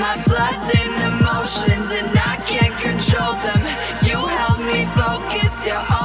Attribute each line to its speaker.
Speaker 1: my flooding emotions and I can't control them. You help me focus. you're